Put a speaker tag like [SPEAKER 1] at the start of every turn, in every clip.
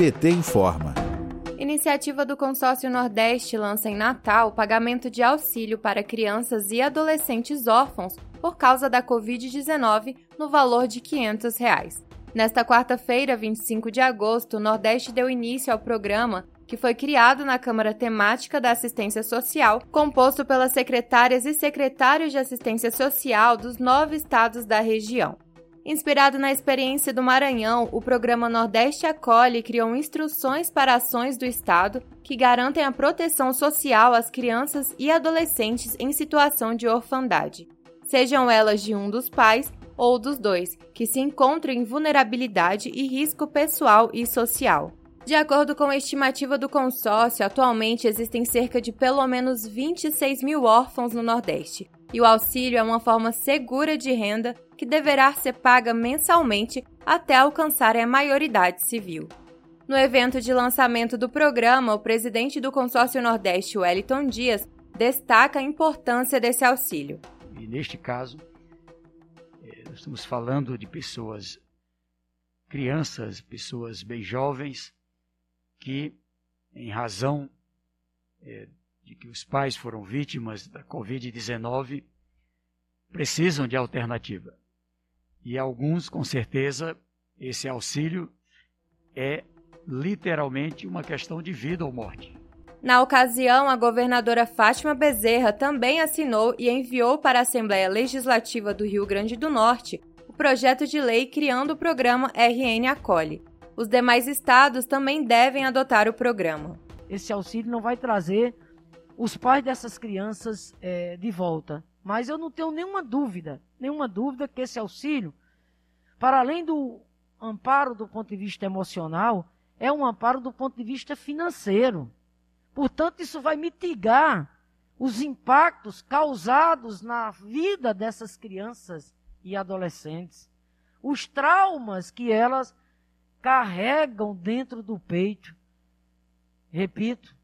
[SPEAKER 1] PT informa.
[SPEAKER 2] Iniciativa do Consórcio Nordeste lança em Natal o pagamento de auxílio para crianças e adolescentes órfãos por causa da Covid-19 no valor de 500 reais. Nesta quarta-feira, 25 de agosto, o Nordeste deu início ao programa que foi criado na Câmara Temática da Assistência Social, composto pelas secretárias e secretários de assistência social dos nove estados da região. Inspirado na experiência do Maranhão, o programa Nordeste Acolhe criou instruções para ações do Estado que garantem a proteção social às crianças e adolescentes em situação de orfandade, sejam elas de um dos pais ou dos dois, que se encontram em vulnerabilidade e risco pessoal e social. De acordo com a estimativa do consórcio, atualmente existem cerca de pelo menos 26 mil órfãos no Nordeste, e o auxílio é uma forma segura de renda que deverá ser paga mensalmente até alcançar a maioridade civil. No evento de lançamento do programa, o presidente do Consórcio Nordeste, Wellington Dias, destaca a importância desse auxílio.
[SPEAKER 3] E neste caso, eh, nós estamos falando de pessoas, crianças, pessoas bem jovens, que, em razão é, de que os pais foram vítimas da Covid-19, precisam de alternativa. E alguns, com certeza, esse auxílio é literalmente uma questão de vida ou morte.
[SPEAKER 2] Na ocasião, a governadora Fátima Bezerra também assinou e enviou para a Assembleia Legislativa do Rio Grande do Norte o projeto de lei criando o programa RN Acolhe, os demais estados também devem adotar o programa.
[SPEAKER 4] Esse auxílio não vai trazer os pais dessas crianças é, de volta, mas eu não tenho nenhuma dúvida, nenhuma dúvida que esse auxílio, para além do amparo do ponto de vista emocional, é um amparo do ponto de vista financeiro. Portanto, isso vai mitigar os impactos causados na vida dessas crianças e adolescentes, os traumas que elas carregam dentro do peito, repito,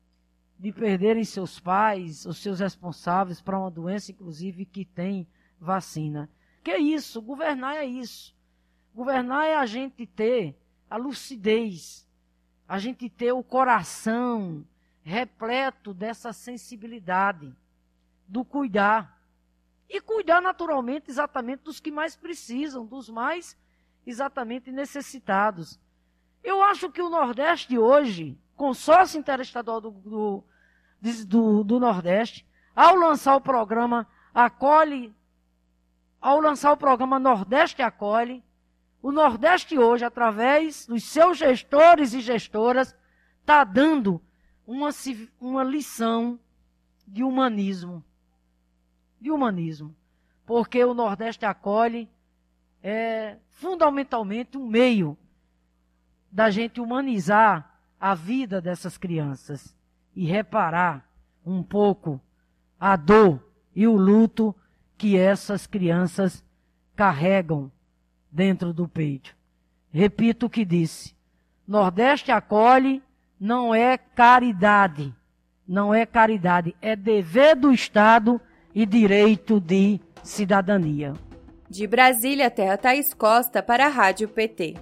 [SPEAKER 4] de perderem seus pais, os seus responsáveis para uma doença, inclusive, que tem vacina. Que é isso? Governar é isso. Governar é a gente ter a lucidez, a gente ter o coração repleto dessa sensibilidade, do cuidar. E cuidar naturalmente exatamente dos que mais precisam, dos mais exatamente necessitados. Eu acho que o Nordeste hoje, consórcio interestadual do, do, do, do Nordeste, ao lançar o programa Acolhe, ao lançar o programa Nordeste Acolhe, o Nordeste hoje, através dos seus gestores e gestoras, está dando uma, uma lição de humanismo. De humanismo. Porque o Nordeste acolhe é fundamentalmente um meio da gente humanizar a vida dessas crianças e reparar um pouco a dor e o luto que essas crianças carregam dentro do peito. Repito o que disse. Nordeste acolhe não é caridade. Não é caridade, é dever do Estado e direito de cidadania.
[SPEAKER 2] De Brasília, Terra Thaís Costa para a Rádio PT.